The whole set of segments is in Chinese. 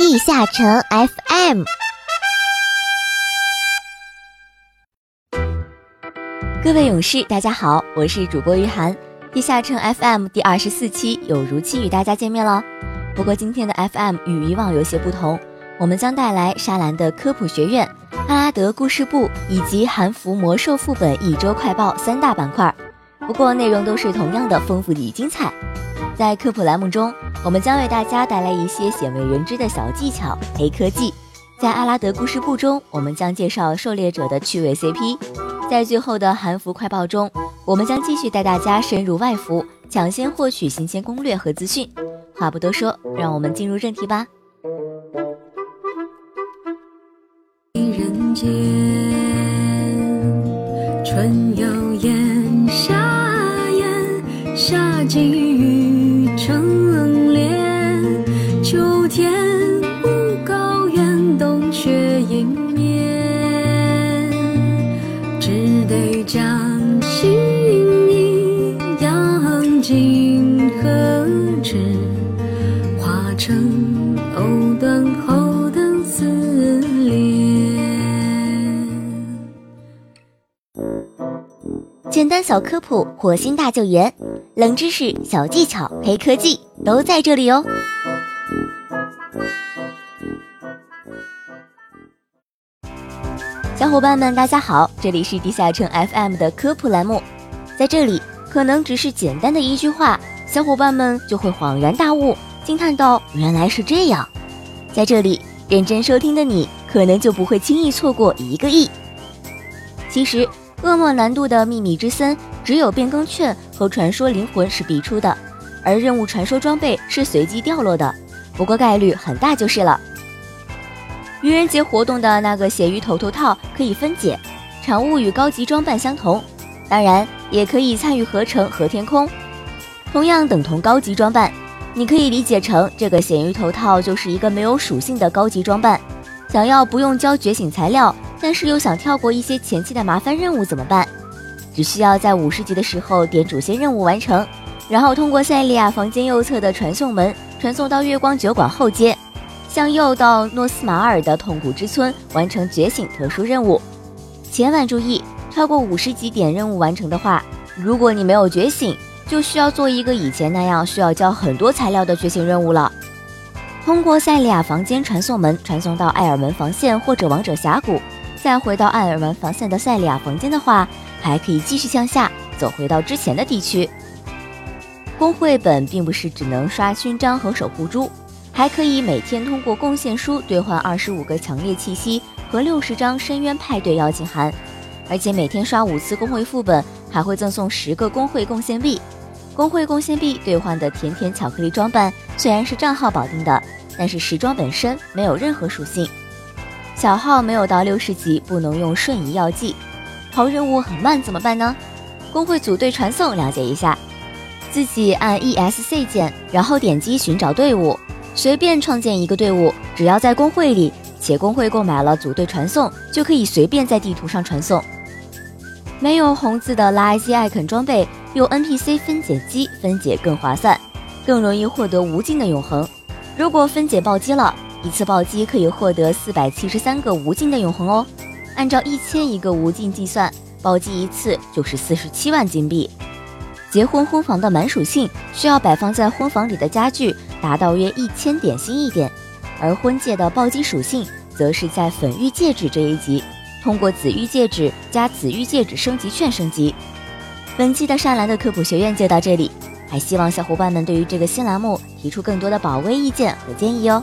地下城 FM，各位勇士，大家好，我是主播于涵。地下城 FM 第二十四期有如期与大家见面了。不过今天的 FM 与以往有些不同，我们将带来沙兰的科普学院、阿拉德故事部以及韩服魔兽副本一周快报三大板块。不过内容都是同样的丰富与精彩。在科普栏目中，我们将为大家带来一些鲜为人知的小技巧、黑科技。在阿拉德故事簿中，我们将介绍狩猎者的趣味 CP。在最后的韩服快报中，我们将继续带大家深入外服，抢先获取新鲜攻略和资讯。话不多说，让我们进入正题吧。何纸，化成藕断后的丝连。简单小科普，火星大救援，冷知识、小技巧、黑科技都在这里哦。小伙伴们，大家好，这里是地下城 FM 的科普栏目，在这里可能只是简单的一句话，小伙伴们就会恍然大悟，惊叹道：“原来是这样。”在这里认真收听的你，可能就不会轻易错过一个亿。其实，噩梦难度的秘密之森只有变更券和传说灵魂是必出的，而任务传说装备是随机掉落的，不过概率很大就是了。愚人节活动的那个咸鱼头头套可以分解，产物与高级装扮相同，当然也可以参与合成和天空，同样等同高级装扮。你可以理解成这个咸鱼头套就是一个没有属性的高级装扮。想要不用交觉醒材料，但是又想跳过一些前期的麻烦任务怎么办？只需要在五十级的时候点主线任务完成，然后通过塞利亚房间右侧的传送门传送到月光酒馆后街，向右到诺斯马尔的痛苦之村完成觉醒特殊任务。千万注意，超过五十级点任务完成的话，如果你没有觉醒，就需要做一个以前那样需要交很多材料的觉醒任务了。通过塞利亚房间传送门传送到艾尔文防线或者王者峡谷，再回到艾尔文防线的塞利亚房间的话，还可以继续向下走回到之前的地区。工会本并不是只能刷勋章和守护珠，还可以每天通过贡献书兑换二十五个强烈气息和六十张深渊派对邀请函，而且每天刷五次工会副本还会赠送十个工会贡献币。工会贡献币兑换的甜甜巧克力装扮虽然是账号绑定的，但是时装本身没有任何属性。小号没有到六十级不能用瞬移药剂，跑任务很慢怎么办呢？工会组队传送了解一下，自己按 ESC 键，然后点击寻找队伍，随便创建一个队伍，只要在工会里且工会购买了组队传送，就可以随便在地图上传送。没有红字的垃圾艾肯装备。用 NPC 分解机分解更划算，更容易获得无尽的永恒。如果分解暴击了，一次暴击可以获得四百七十三个无尽的永恒哦。按照一千一个无尽计算，暴击一次就是四十七万金币。结婚婚房的满属性需要摆放在婚房里的家具达到约一千点心一点，而婚戒的暴击属性则是在粉玉戒指这一级，通过紫玉戒指加紫玉戒指升级券升级。本期的善兰的科普学院就到这里，还希望小伙伴们对于这个新栏目提出更多的宝贵意见和建议哦。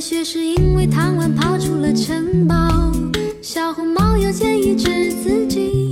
雪是因为贪玩跑出了城堡。小红帽又建议治自己。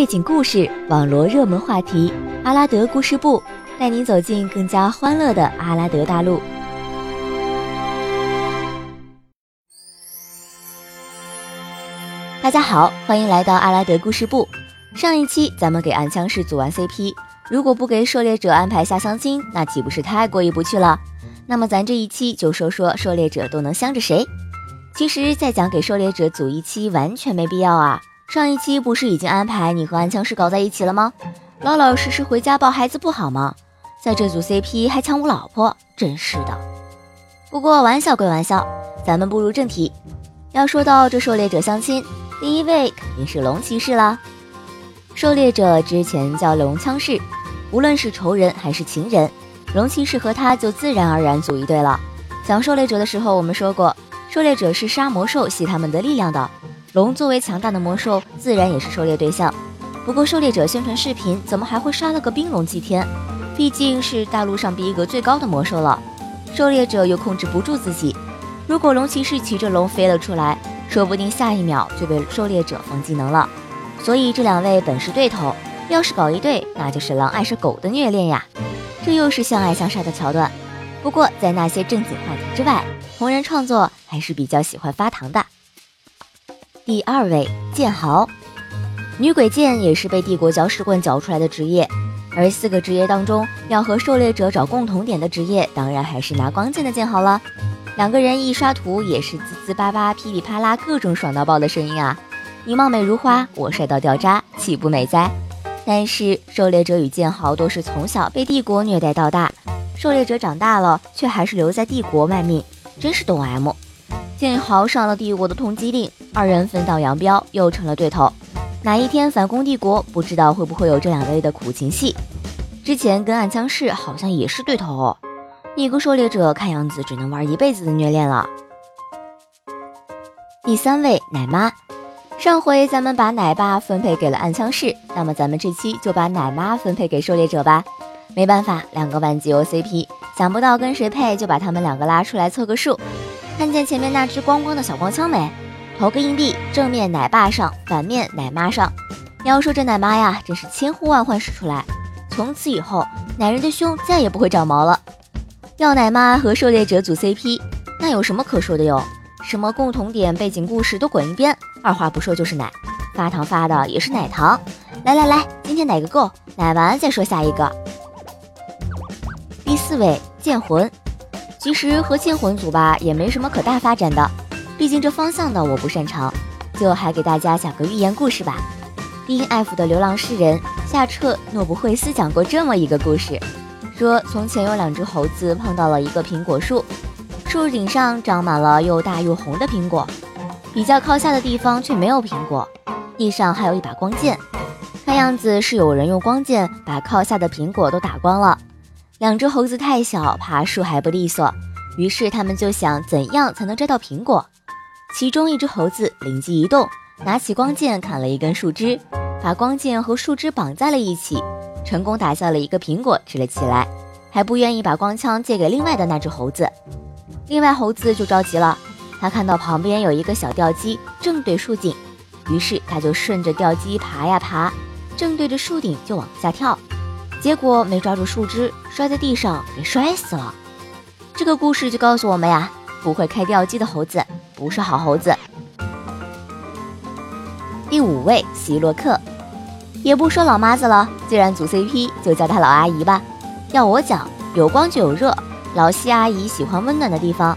背景故事，网罗热门话题。阿拉德故事部带您走进更加欢乐的阿拉德大陆。大家好，欢迎来到阿拉德故事部。上一期咱们给暗枪士组完 CP，如果不给狩猎者安排下相亲，那岂不是太过意不去了？那么咱这一期就说说狩猎者都能相着谁。其实再讲给狩猎者组一期完全没必要啊。上一期不是已经安排你和安枪士搞在一起了吗？老老实实回家抱孩子不好吗？在这组 CP 还抢我老婆，真是的。不过玩笑归玩笑，咱们步入正题。要说到这狩猎者相亲，第一位肯定是龙骑士啦。狩猎者之前叫龙枪士，无论是仇人还是情人，龙骑士和他就自然而然组一对了。讲狩猎者的时候，我们说过，狩猎者是杀魔兽吸他们的力量的。龙作为强大的魔兽，自然也是狩猎对象。不过，狩猎者宣传视频怎么还会杀了个冰龙祭天？毕竟是大陆上逼格最高的魔兽了。狩猎者又控制不住自己，如果龙骑士骑着龙飞了出来，说不定下一秒就被狩猎者放技能了。所以这两位本是对头，要是搞一对，那就是狼爱上狗的虐恋呀！这又是相爱相杀的桥段。不过，在那些正经话题之外，同人创作还是比较喜欢发糖的。第二位剑豪，女鬼剑也是被帝国搅屎棍搅出来的职业，而四个职业当中要和狩猎者找共同点的职业，当然还是拿光剑的剑豪了。两个人一刷图也是滋滋巴巴、噼里啪啦，各种爽到爆的声音啊！你貌美如花，我帅到掉渣，岂不美哉？但是狩猎者与剑豪都是从小被帝国虐待到大，狩猎者长大了却还是留在帝国卖命，真是懂 M。剑豪上了帝国的通缉令，二人分道扬镳，又成了对头。哪一天反攻帝国，不知道会不会有这两位的苦情戏。之前跟暗枪士好像也是对头哦。一个狩猎者看样子只能玩一辈子的虐恋了。第三位奶妈，上回咱们把奶爸分配给了暗枪士，那么咱们这期就把奶妈分配给狩猎者吧。没办法，两个万级 O CP，想不到跟谁配，就把他们两个拉出来凑个数。看见前面那只光光的小光枪没？投个硬币，正面奶爸上，反面奶妈上。要说这奶妈呀，真是千呼万唤始出来，从此以后，奶人的胸再也不会长毛了。要奶妈和狩猎者组 CP，那有什么可说的哟？什么共同点、背景故事都滚一边，二话不说就是奶，发糖发的也是奶糖。来来来，今天奶个够，奶完再说下一个。第四位剑魂。其实和剑魂组吧也没什么可大发展的，毕竟这方向呢我不擅长，就还给大家讲个寓言故事吧。丁 F 的流浪诗人夏彻诺布惠斯讲过这么一个故事，说从前有两只猴子碰到了一个苹果树，树顶上长满了又大又红的苹果，比较靠下的地方却没有苹果，地上还有一把光剑，看样子是有人用光剑把靠下的苹果都打光了。两只猴子太小，爬树还不利索，于是他们就想怎样才能摘到苹果。其中一只猴子灵机一动，拿起光剑砍了一根树枝，把光剑和树枝绑在了一起，成功打下了一个苹果吃了起来，还不愿意把光枪借给另外的那只猴子。另外猴子就着急了，他看到旁边有一个小吊机正对树顶，于是他就顺着吊机爬呀爬，正对着树顶就往下跳。结果没抓住树枝，摔在地上，给摔死了。这个故事就告诉我们呀，不会开吊机的猴子不是好猴子。第五位希洛克，也不说老妈子了，既然组 CP，就叫她老阿姨吧。要我讲，有光就有热，老西阿姨喜欢温暖的地方。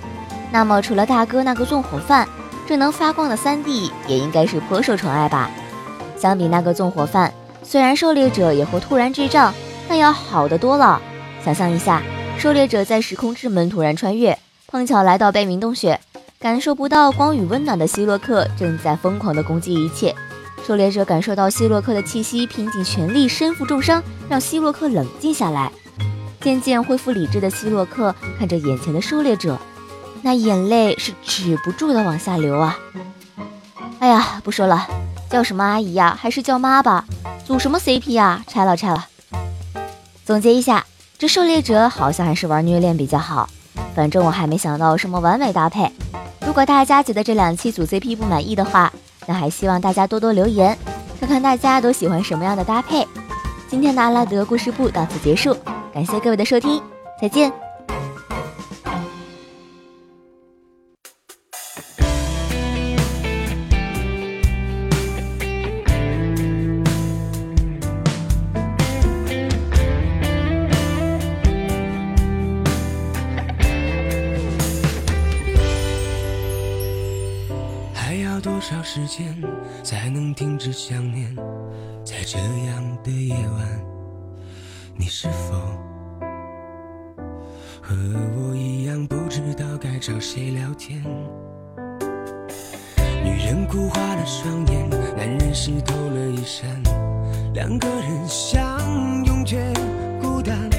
那么除了大哥那个纵火犯，这能发光的三弟也应该是颇受宠爱吧？相比那个纵火犯，虽然狩猎者也会突然智障，但要好得多了。想象一下，狩猎者在时空之门突然穿越，碰巧来到悲鸣洞穴，感受不到光与温暖的希洛克正在疯狂地攻击一切。狩猎者感受到希洛克的气息，拼尽全力身负重伤，让希洛克冷静下来。渐渐恢复理智的希洛克看着眼前的狩猎者，那眼泪是止不住的往下流啊！哎呀，不说了，叫什么阿姨呀？还是叫妈吧。组什么 CP 呀？拆了拆了。总结一下，这狩猎者好像还是玩虐恋比较好。反正我还没想到什么完美搭配。如果大家觉得这两期组 CP 不满意的话，那还希望大家多多留言，看看大家都喜欢什么样的搭配。今天的阿拉德故事部到此结束，感谢各位的收听，再见。多少时间才能停止想念？在这样的夜晚，你是否和我一样不知道该找谁聊天？女人哭花了双眼，男人湿透了衣衫，两个人相拥却孤单，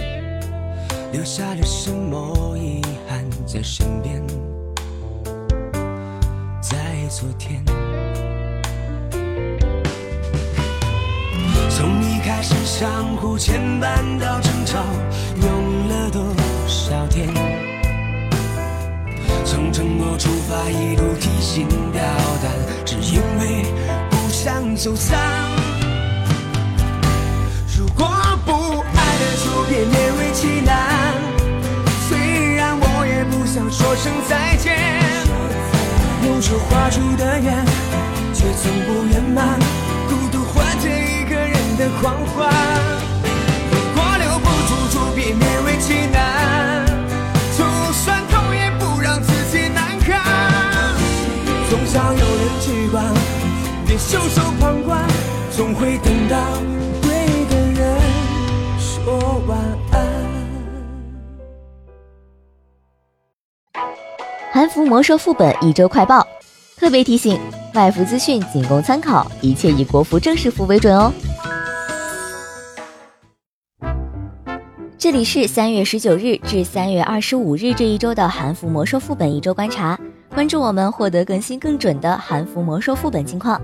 留下了什么遗憾在身边？昨天，从一开始相互牵绊到争吵，用了多少天？从承诺出发，一路提心吊胆，只因为不想走散。如果不爱了，就别勉为其难。虽然我也不想说声再见。用手画出的圆，却从不圆满。孤独换着一个人的狂欢。韩服魔兽副本一周快报，特别提醒：外服资讯仅供参考，一切以国服正式服为准哦。这里是三月十九日至三月二十五日这一周的韩服魔兽副本一周观察，关注我们获得更新更准的韩服魔兽副本近况。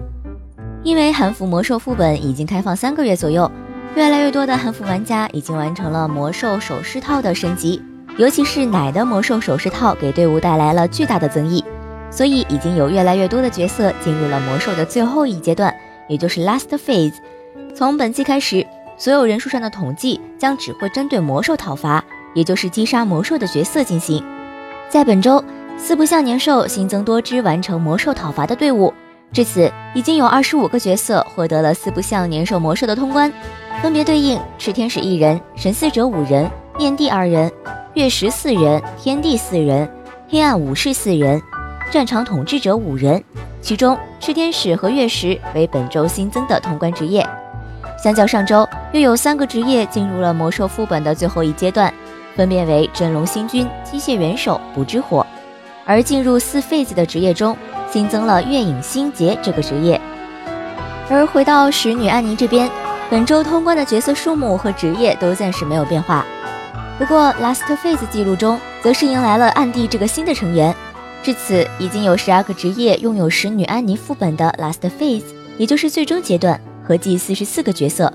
因为韩服魔兽副本已经开放三个月左右，越来越多的韩服玩家已经完成了魔兽首饰套的升级。尤其是奶的魔兽首饰套给队伍带来了巨大的增益，所以已经有越来越多的角色进入了魔兽的最后一阶段，也就是 last phase。从本期开始，所有人数上的统计将只会针对魔兽讨伐，也就是击杀魔兽的角色进行。在本周，四不像年兽新增多支完成魔兽讨伐的队伍，至此已经有二十五个角色获得了四不像年兽魔兽的通关，分别对应赤天使一人、神四者五人、面帝二人。月食四人，天地四人，黑暗武士四人，战场统治者五人。其中赤天使和月食为本周新增的通关职业。相较上周，又有三个职业进入了魔兽副本的最后一阶段，分别为真龙星君、机械元首、不知火。而进入四 phase 的职业中，新增了月影星劫这个职业。而回到使女安妮这边，本周通关的角色数目和职业都暂时没有变化。不过，Last Phase 记录中则是迎来了暗地这个新的成员。至此，已经有十二个职业拥有使女安妮副本的 Last Phase，也就是最终阶段，合计四十四个角色。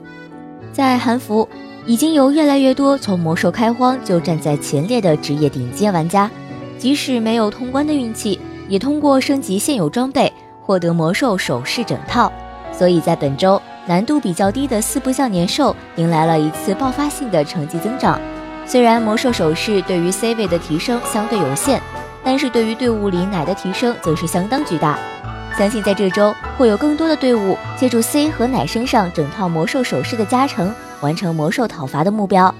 在韩服，已经有越来越多从魔兽开荒就站在前列的职业顶尖玩家，即使没有通关的运气，也通过升级现有装备获得魔兽首饰整套。所以在本周，难度比较低的四不像年兽迎来了一次爆发性的成绩增长。虽然魔兽首饰对于 C 位的提升相对有限，但是对于队伍里奶的提升则是相当巨大。相信在这周会有更多的队伍借助 C 和奶身上整套魔兽首饰的加成，完成魔兽讨伐的目标。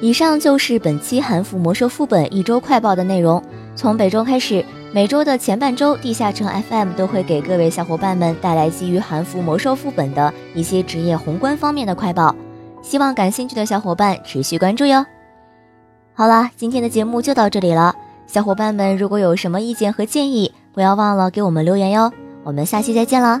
以上就是本期韩服魔兽副本一周快报的内容。从本周开始，每周的前半周，地下城 FM 都会给各位小伙伴们带来基于韩服魔兽副本的一些职业宏观方面的快报。希望感兴趣的小伙伴持续关注哟。好了，今天的节目就到这里了。小伙伴们如果有什么意见和建议，不要忘了给我们留言哟。我们下期再见了。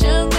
想